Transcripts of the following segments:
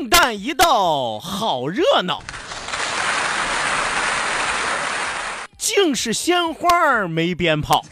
圣诞一到，好热闹，竟是鲜花没鞭炮，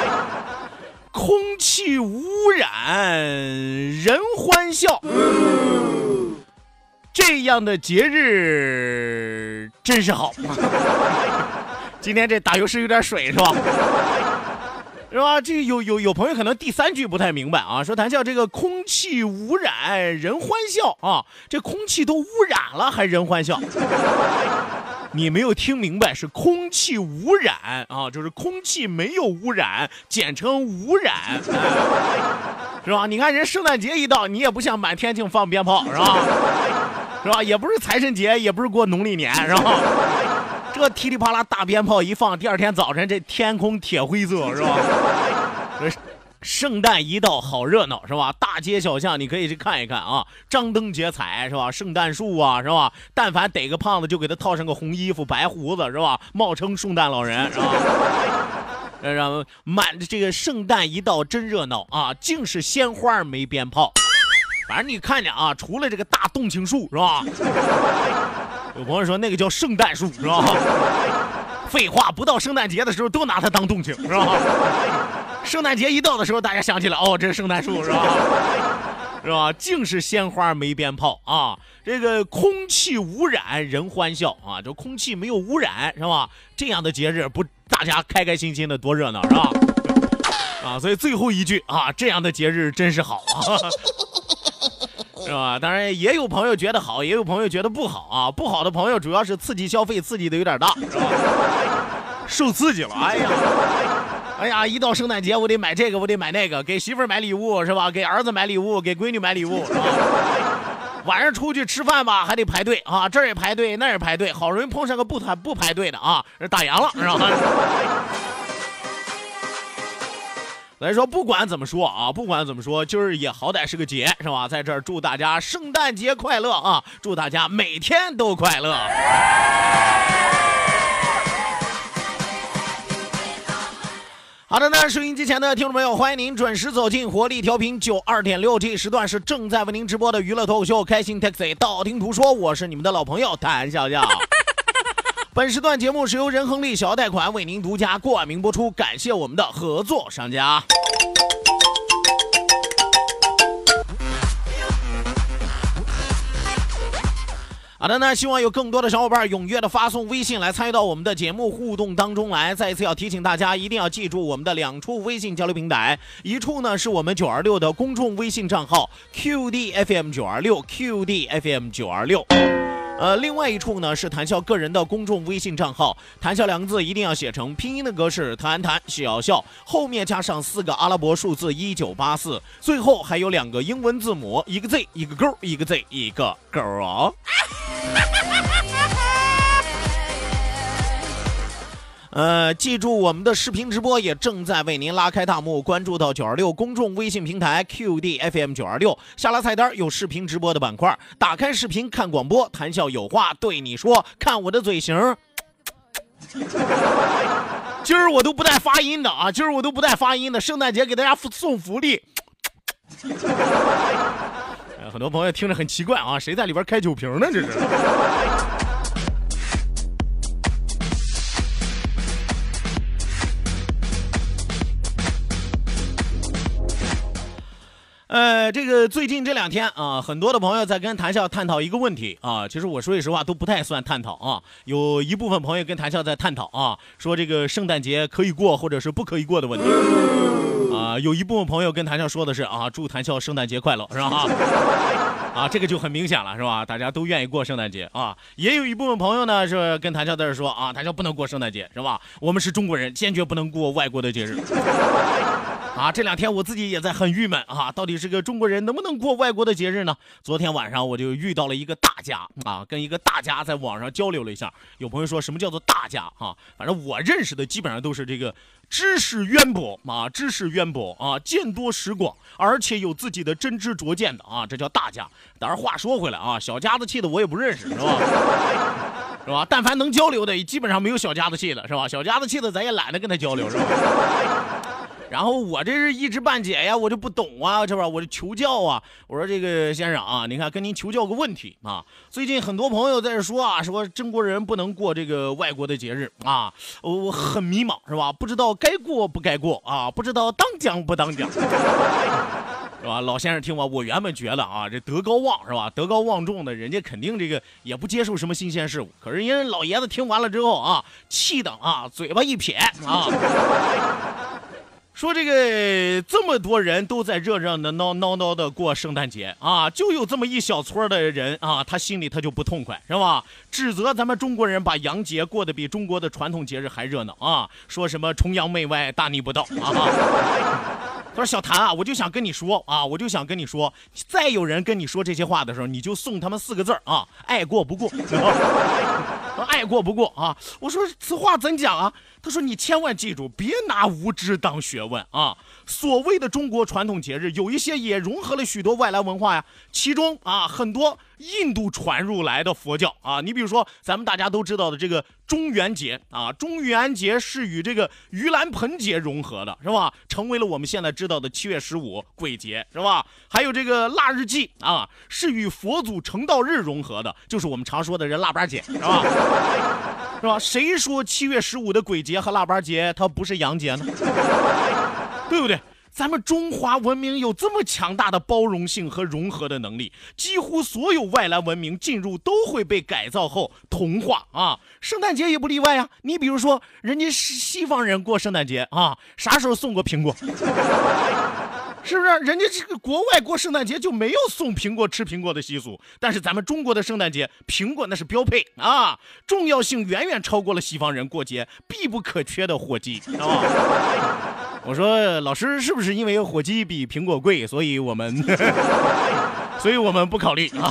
空气污染，人欢笑。这样的节日真是好。今天这打油诗有点水是吧？是吧？这有有有朋友可能第三句不太明白啊，说谈笑这个空气污染人欢笑啊，这空气都污染了还人欢笑？你没有听明白，是空气污染啊，就是空气没有污染，简称污染，是吧？你看人圣诞节一到，你也不像满天净放鞭炮，是吧？是吧？也不是财神节，也不是过农历年，是吧？这噼里啪啦大鞭炮一放，第二天早晨这天空铁灰色，是吧？圣诞一到，好热闹，是吧？大街小巷你可以去看一看啊，张灯结彩，是吧？圣诞树啊，是吧？但凡逮个胖子，就给他套上个红衣服、白胡子，是吧？冒充圣诞老人，是吧？然后满这个圣诞一到真热闹啊，尽是鲜花没鞭炮。反正你看见啊，除了这个大动情树，是吧？有朋友说那个叫圣诞树，是吧？废话，不到圣诞节的时候都拿它当动静，是吧？圣诞节一到的时候，大家想起来，哦，这是圣诞树，是吧？是吧？净是鲜花没鞭炮啊！这个空气污染人欢笑啊，这空气没有污染，是吧？这样的节日不，大家开开心心的多热闹，是吧？啊，所以最后一句啊，这样的节日真是好啊。是吧？当然也有朋友觉得好，也有朋友觉得不好啊。不好的朋友主要是刺激消费，刺激的有点大，是吧？受刺激了，哎呀，哎呀，一到圣诞节我得买这个，我得买那个，给媳妇儿买礼物是吧？给儿子买礼物，给闺女买礼物，是吧？晚上出去吃饭吧，还得排队啊，这儿也排队，那儿也排队，好容易碰上个不排不排队的啊，打烊了，是吧？来说不管怎么说啊，不管怎么说，今儿也好歹是个节，是吧？在这儿祝大家圣诞节快乐啊！祝大家每天都快乐。好的那，收音机前的听众朋友，欢迎您准时走进活力调频九二点六，这时段是正在为您直播的娱乐脱口秀《开心 Taxi》，道听途说，我是你们的老朋友谭笑笑。本时段节目是由仁恒利小额贷款为您独家冠名播出，感谢我们的合作商家。好的那，希望有更多的小伙伴踊跃的发送微信来参与到我们的节目互动当中来。再一次要提醒大家，一定要记住我们的两处微信交流平台，一处呢是我们九二六的公众微信账号 QDFM 九二六 QDFM 九二六。呃，另外一处呢是谈笑个人的公众微信账号，谈笑两个字一定要写成拼音的格式，谈谈笑笑，后面加上四个阿拉伯数字一九八四，最后还有两个英文字母，一个 Z 一个勾，一个 Z 一个勾哦。呃，记住我们的视频直播也正在为您拉开大幕，关注到九二六公众微信平台 QDFM 九二六，下拉菜单有视频直播的板块，打开视频看广播，谈笑有话对你说，看我的嘴型。今儿我都不带发音的啊，今儿我都不带发音的，圣诞节给大家送福利。很多朋友听着很奇怪啊，谁在里边开酒瓶呢？这是。呃，这个最近这两天啊，很多的朋友在跟谭笑探讨一个问题啊。其实我说句实话，都不太算探讨啊。有一部分朋友跟谭笑在探讨啊，说这个圣诞节可以过或者是不可以过的问题啊。有一部分朋友跟谭笑说的是啊，祝谭笑圣诞节快乐，是吧？啊，这个就很明显了，是吧？大家都愿意过圣诞节啊。也有一部分朋友呢是跟谭笑在这说啊，谭笑不能过圣诞节，是吧？我们是中国人，坚决不能过外国的节日。啊，这两天我自己也在很郁闷啊，到底是个中国人能不能过外国的节日呢？昨天晚上我就遇到了一个大家啊，跟一个大家在网上交流了一下。有朋友说什么叫做大家啊？反正我认识的基本上都是这个知识渊博啊，知识渊博啊，见多识广，而且有自己的真知灼见的啊，这叫大家。当然话说回来啊，小家子气的我也不认识，是吧？是吧？但凡能交流的，基本上没有小家子气的，是吧？小家子气的咱也懒得跟他交流，是吧？然后我这是一知半解呀，我就不懂啊，是吧？我就求教啊。我说这个先生啊，你看跟您求教个问题啊。最近很多朋友在说啊，说中国人不能过这个外国的节日啊，我我很迷茫，是吧？不知道该过不该过啊，不知道当讲不当讲，是吧？老先生听我，我原本觉得啊，这德高望是吧？德高望重的人家肯定这个也不接受什么新鲜事物。可是人家老爷子听完了之后啊，气的啊，嘴巴一撇啊。说这个这么多人都在热热闹闹闹闹的过圣诞节啊，就有这么一小撮的人啊，他心里他就不痛快，是吧？指责咱们中国人把洋节过得比中国的传统节日还热闹啊，说什么崇洋媚外、大逆不道啊。他说：“小谭啊，我就想跟你说啊，我就想跟你说，再有人跟你说这些话的时候，你就送他们四个字啊，爱过不过。爱过不过啊！我说此话怎讲啊？他说你千万记住，别拿无知当学问啊！所谓的中国传统节日，有一些也融合了许多外来文化呀，其中啊很多印度传入来的佛教啊，你比如说咱们大家都知道的这个中元节啊，中元节是与这个盂兰盆节融合的，是吧？成为了我们现在知道的七月十五鬼节，是吧？还有这个腊日祭啊，是与佛祖成道日融合的，就是我们常说的这腊八节，是吧？是吧？谁说七月十五的鬼节和腊八节它不是洋节呢？对不对？咱们中华文明有这么强大的包容性和融合的能力，几乎所有外来文明进入都会被改造后同化啊！圣诞节也不例外呀。你比如说，人家西方人过圣诞节啊，啥时候送过苹果？是不是？人家这个国外过圣诞节就没有送苹果、吃苹果的习俗，但是咱们中国的圣诞节，苹果那是标配啊，重要性远远超过了西方人过节必不可缺的火鸡啊！我说老师，是不是因为火鸡比苹果贵，所以我们，所以我们不考虑啊？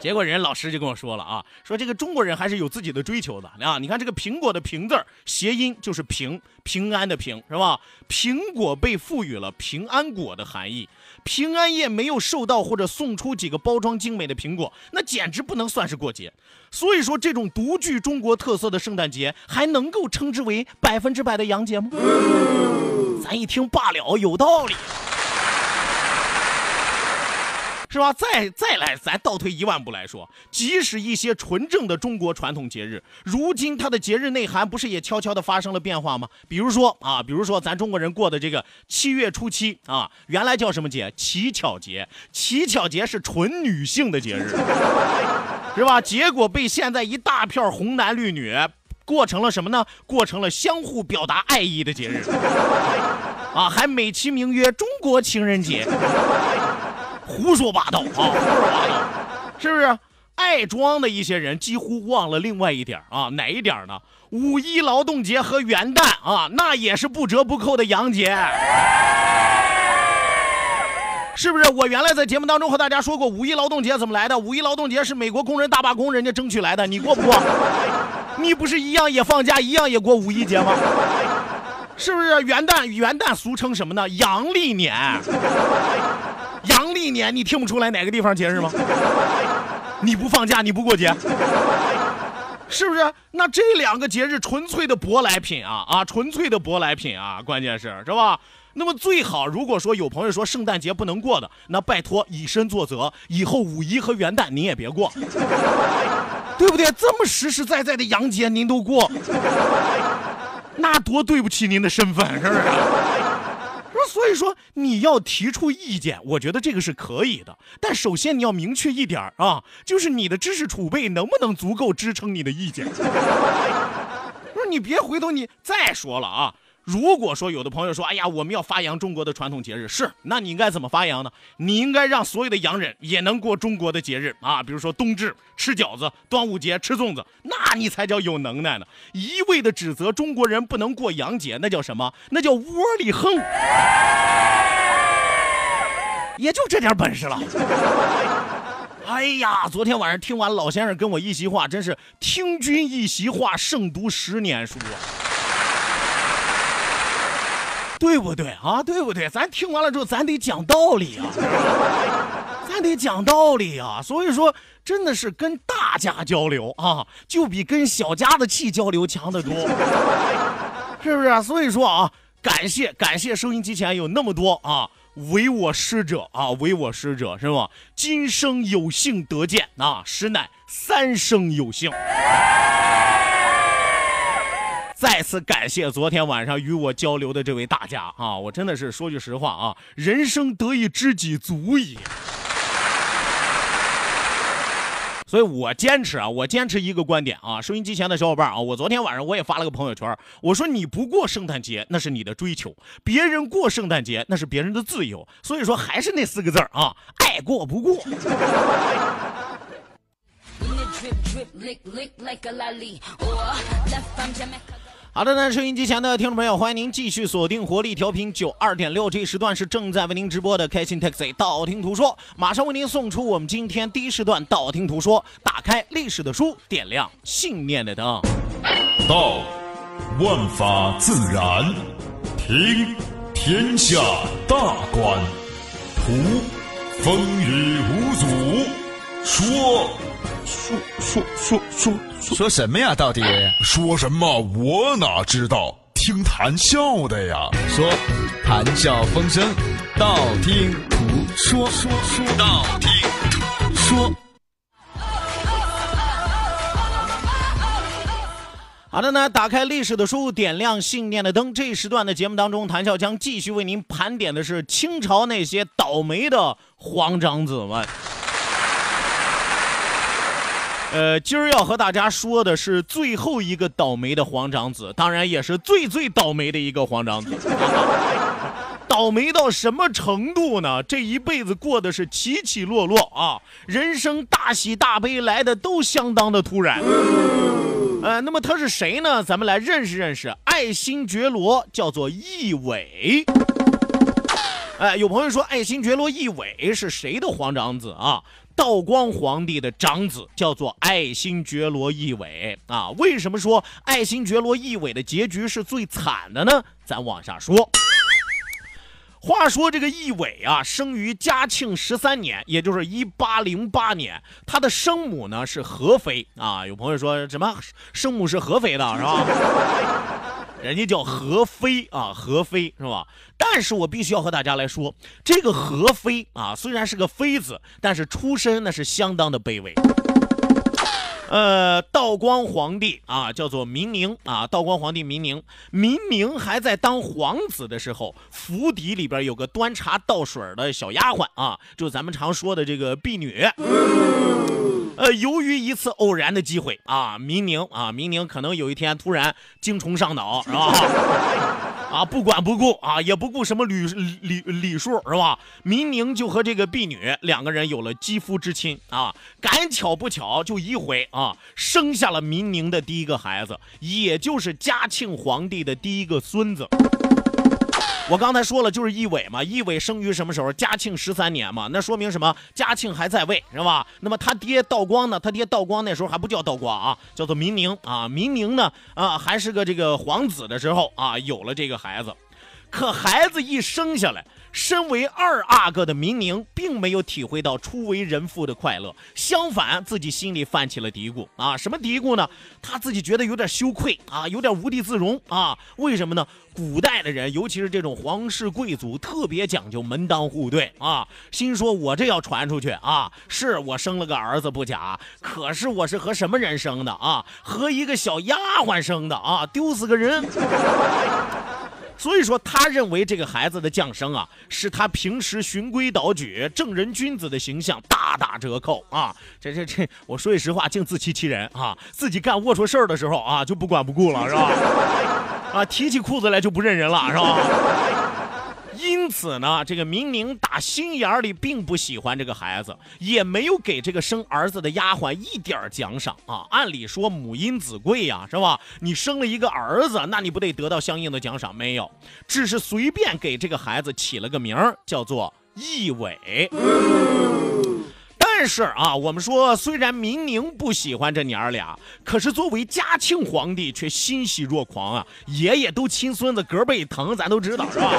结果人家老师就跟我说了啊，说这个中国人还是有自己的追求的啊。你看这个苹果的苹字，谐音就是平平安的平，是吧？苹果被赋予了平安果的含义。平安夜没有收到或者送出几个包装精美的苹果，那简直不能算是过节。所以说，这种独具中国特色的圣诞节，还能够称之为百分之百的洋节吗？咱一听罢了，有道理。是吧？再再来，咱倒退一万步来说，即使一些纯正的中国传统节日，如今它的节日内涵不是也悄悄的发生了变化吗？比如说啊，比如说咱中国人过的这个七月初七啊，原来叫什么节？乞巧节。乞巧节是纯女性的节日，是吧？结果被现在一大片红男绿女过成了什么呢？过成了相互表达爱意的节日，啊，还美其名曰中国情人节。胡说八道啊！胡说八道，是不是？爱装的一些人几乎忘了另外一点啊，哪一点呢？五一劳动节和元旦啊，那也是不折不扣的洋节，是不是？我原来在节目当中和大家说过，五一劳动节怎么来的？五一劳动节是美国工人大罢工人家争取来的，你过不过？你不是一样也放假，一样也过五一节吗？是不是？元旦，元旦俗称什么呢？阳历年。阳历年，你听不出来哪个地方节日吗？你不放假，你不过节，是不是？那这两个节日纯粹的舶来品啊啊，纯粹的舶来品啊！关键是是吧？那么最好，如果说有朋友说圣诞节不能过的，那拜托以身作则，以后五一和元旦您也别过，对不对？这么实实在在的洋节您都过，那多对不起您的身份，是不是？所以说你要提出意见，我觉得这个是可以的。但首先你要明确一点儿啊，就是你的知识储备能不能足够支撑你的意见。不是你别回头你再说了啊。如果说有的朋友说，哎呀，我们要发扬中国的传统节日，是，那你应该怎么发扬呢？你应该让所有的洋人也能过中国的节日啊，比如说冬至吃饺子，端午节吃粽子，那你才叫有能耐呢。一味的指责中国人不能过洋节，那叫什么？那叫窝里横，也就这点本事了。哎呀，昨天晚上听完老先生跟我一席话，真是听君一席话，胜读十年书啊。对不对啊？对不对？咱听完了之后，咱得讲道理啊，咱得讲道理啊。所以说，真的是跟大家交流啊，就比跟小家子气交流强得多，是不是？所以说啊，感谢感谢收音机前有那么多啊，唯我师者啊，唯我师者是吧？今生有幸得见啊，实乃三生有幸。再次感谢昨天晚上与我交流的这位大家啊！我真的是说句实话啊，人生得一知己足矣。所以我坚持啊，我坚持一个观点啊，收音机前的小伙伴啊，我昨天晚上我也发了个朋友圈，我说你不过圣诞节那是你的追求，别人过圣诞节那是别人的自由。所以说还是那四个字啊，爱过不过。好的呢，收音机前的听众朋友，欢迎您继续锁定活力调频九二点六，这一时段是正在为您直播的开心 taxi 道听途说，马上为您送出我们今天第一时段道听途说，打开历史的书，点亮信念的灯。道，万法自然；听，天下大观；图，风雨无阻；说，说说说说。说什么呀？到底说什么？我哪知道？听谈笑的呀。说，谈笑风生，道听途说。说说道听途说。好的呢，打开历史的书，点亮信念的灯。这一时段的节目当中，谈笑将继续为您盘点的是清朝那些倒霉的皇长子们。呃，今儿要和大家说的是最后一个倒霉的皇长子，当然也是最最倒霉的一个皇长子。倒霉到什么程度呢？这一辈子过的是起起落落啊，人生大喜大悲来的都相当的突然。呃，那么他是谁呢？咱们来认识认识。爱新觉罗叫做奕纬。哎，有朋友说爱新觉罗奕纬是谁的皇长子啊？道光皇帝的长子叫做爱新觉罗奕纬啊，为什么说爱新觉罗奕纬的结局是最惨的呢？咱往下说。话说这个奕纬啊，生于嘉庆十三年，也就是一八零八年，他的生母呢是合肥啊。有朋友说什么生母是合肥的，是吧？人家叫何飞啊，何飞是吧？但是我必须要和大家来说，这个何飞啊，虽然是个妃子，但是出身那是相当的卑微。呃，道光皇帝啊，叫做明宁啊，道光皇帝明宁，明宁还在当皇子的时候，府邸里边有个端茶倒水的小丫鬟啊，就咱们常说的这个婢女。呃，由于一次偶然的机会啊，明宁啊，明宁可能有一天突然精虫上脑，是吧？啊，不管不顾啊，也不顾什么礼礼礼数，是吧？明宁就和这个婢女两个人有了肌肤之亲啊，赶巧不巧，就一回啊，生下了明宁的第一个孩子，也就是嘉庆皇帝的第一个孙子。我刚才说了，就是奕纬嘛，奕纬生于什么时候？嘉庆十三年嘛，那说明什么？嘉庆还在位，是吧？那么他爹道光呢？他爹道光那时候还不叫道光啊，叫做明宁啊。明宁呢，啊，还是个这个皇子的时候啊，有了这个孩子。可孩子一生下来，身为二阿哥的明宁并没有体会到初为人父的快乐，相反，自己心里泛起了嘀咕啊，什么嘀咕呢？他自己觉得有点羞愧啊，有点无地自容啊。为什么呢？古代的人，尤其是这种皇室贵族，特别讲究门当户对啊。心说，我这要传出去啊，是我生了个儿子不假，可是我是和什么人生的啊？和一个小丫鬟生的啊，丢死个人。所以说，他认为这个孩子的降生啊，是他平时循规蹈矩、正人君子的形象大打折扣啊！这这这，我说句实话，净自欺欺人啊！自己干龌龊事儿的时候啊，就不管不顾了，是吧？啊，提起裤子来就不认人了，是吧？因此呢，这个明明打心眼里并不喜欢这个孩子，也没有给这个生儿子的丫鬟一点奖赏啊。按理说母因子贵呀，是吧？你生了一个儿子，那你不得得到相应的奖赏？没有，只是随便给这个孩子起了个名儿，叫做义伟。但是啊，我们说，虽然明宁不喜欢这娘儿俩，可是作为嘉庆皇帝却欣喜若狂啊！爷爷都亲孙子，隔辈疼，咱都知道是吧？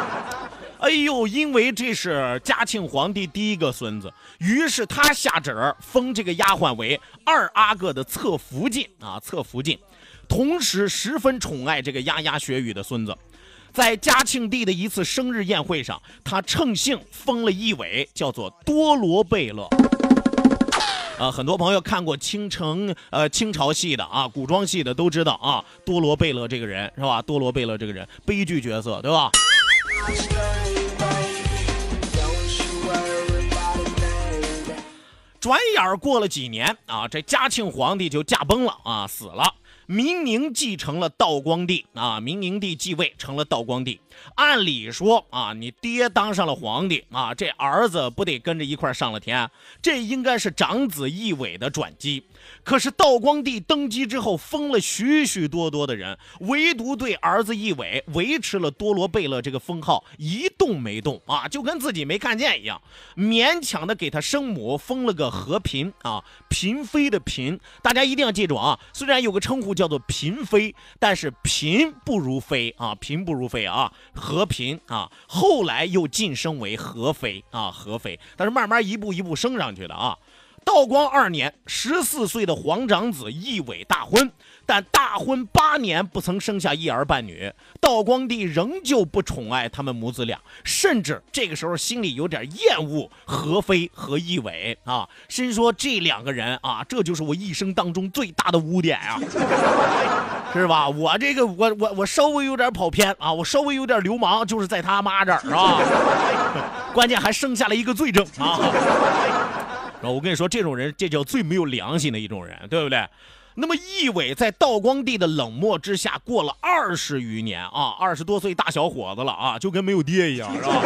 哎呦，因为这是嘉庆皇帝第一个孙子，于是他下旨封这个丫鬟为二阿哥的侧福晋啊，侧福晋，同时十分宠爱这个牙牙学语的孙子。在嘉庆帝的一次生日宴会上，他乘兴封了一位，叫做多罗贝勒。啊，很多朋友看过清城呃清朝戏的啊，古装戏的都知道啊，多罗贝勒这个人是吧？多罗贝勒这个人悲剧角色对吧？转眼过了几年啊，这嘉庆皇帝就驾崩了啊，死了。明宁继承了道光帝啊，明宁帝继位成了道光帝。按理说啊，你爹当上了皇帝啊，这儿子不得跟着一块上了天？这应该是长子奕伟的转机。可是道光帝登基之后，封了许许多多的人，唯独对儿子奕伟维持了多罗贝勒这个封号，一动没动啊，就跟自己没看见一样，勉强的给他生母封了个和嫔啊，嫔妃的嫔，大家一定要记住啊，虽然有个称呼叫做嫔妃，但是嫔不如妃啊，嫔不如妃啊，和嫔啊，后来又晋升为和妃啊，和妃，但是慢慢一步一步升上去的啊。道光二年，十四岁的皇长子义伟大婚，但大婚八年不曾生下一儿半女。道光帝仍旧不宠爱他们母子俩，甚至这个时候心里有点厌恶和妃和义伟啊，心说这两个人啊，这就是我一生当中最大的污点啊，是吧？我这个我我我稍微有点跑偏啊，我稍微有点流氓，就是在他妈这儿啊，关键还生下了一个罪证啊。我跟你说，这种人这叫最没有良心的一种人，对不对？那么义伟在道光帝的冷漠之下过了二十余年啊，二十多岁大小伙子了啊，就跟没有爹一样，是吧？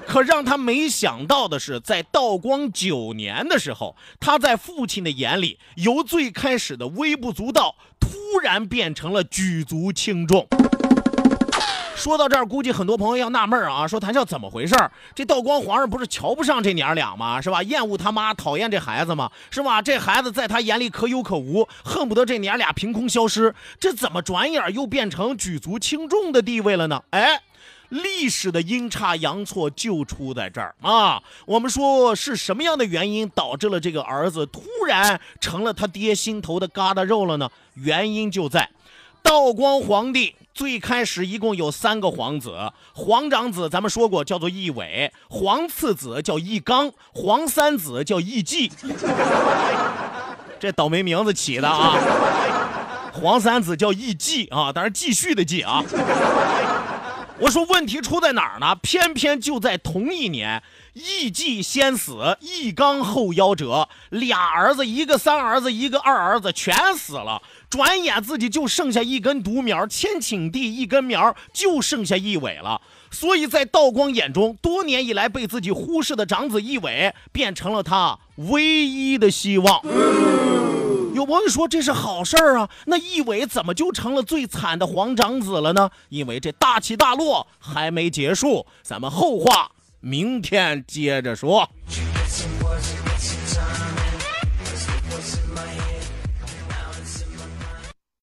可让他没想到的是，在道光九年的时候，他在父亲的眼里，由最开始的微不足道，突然变成了举足轻重。说到这儿，估计很多朋友要纳闷啊，说谭笑怎么回事？这道光皇上不是瞧不上这娘俩吗？是吧？厌恶他妈，讨厌这孩子吗？是吧？这孩子在他眼里可有可无，恨不得这娘俩凭空消失。这怎么转眼又变成举足轻重的地位了呢？哎，历史的阴差阳错就出在这儿啊！我们说是什么样的原因导致了这个儿子突然成了他爹心头的疙瘩肉了呢？原因就在道光皇帝。最开始一共有三个皇子，皇长子咱们说过叫做义伟，皇次子叫义刚，皇三子叫义季。这倒霉名字起的啊！皇三子叫义季啊，当然继续的继啊。我说问题出在哪儿呢？偏偏就在同一年，义继先死，义刚后夭折，俩儿子，一个三儿子，一个二儿子，全死了。转眼自己就剩下一根独苗，千顷地一根苗，就剩下一尾了。所以在道光眼中，多年以来被自己忽视的长子一尾，变成了他唯一的希望。有朋友说这是好事儿啊，那一尾怎么就成了最惨的皇长子了呢？因为这大起大落还没结束，咱们后话明天接着说。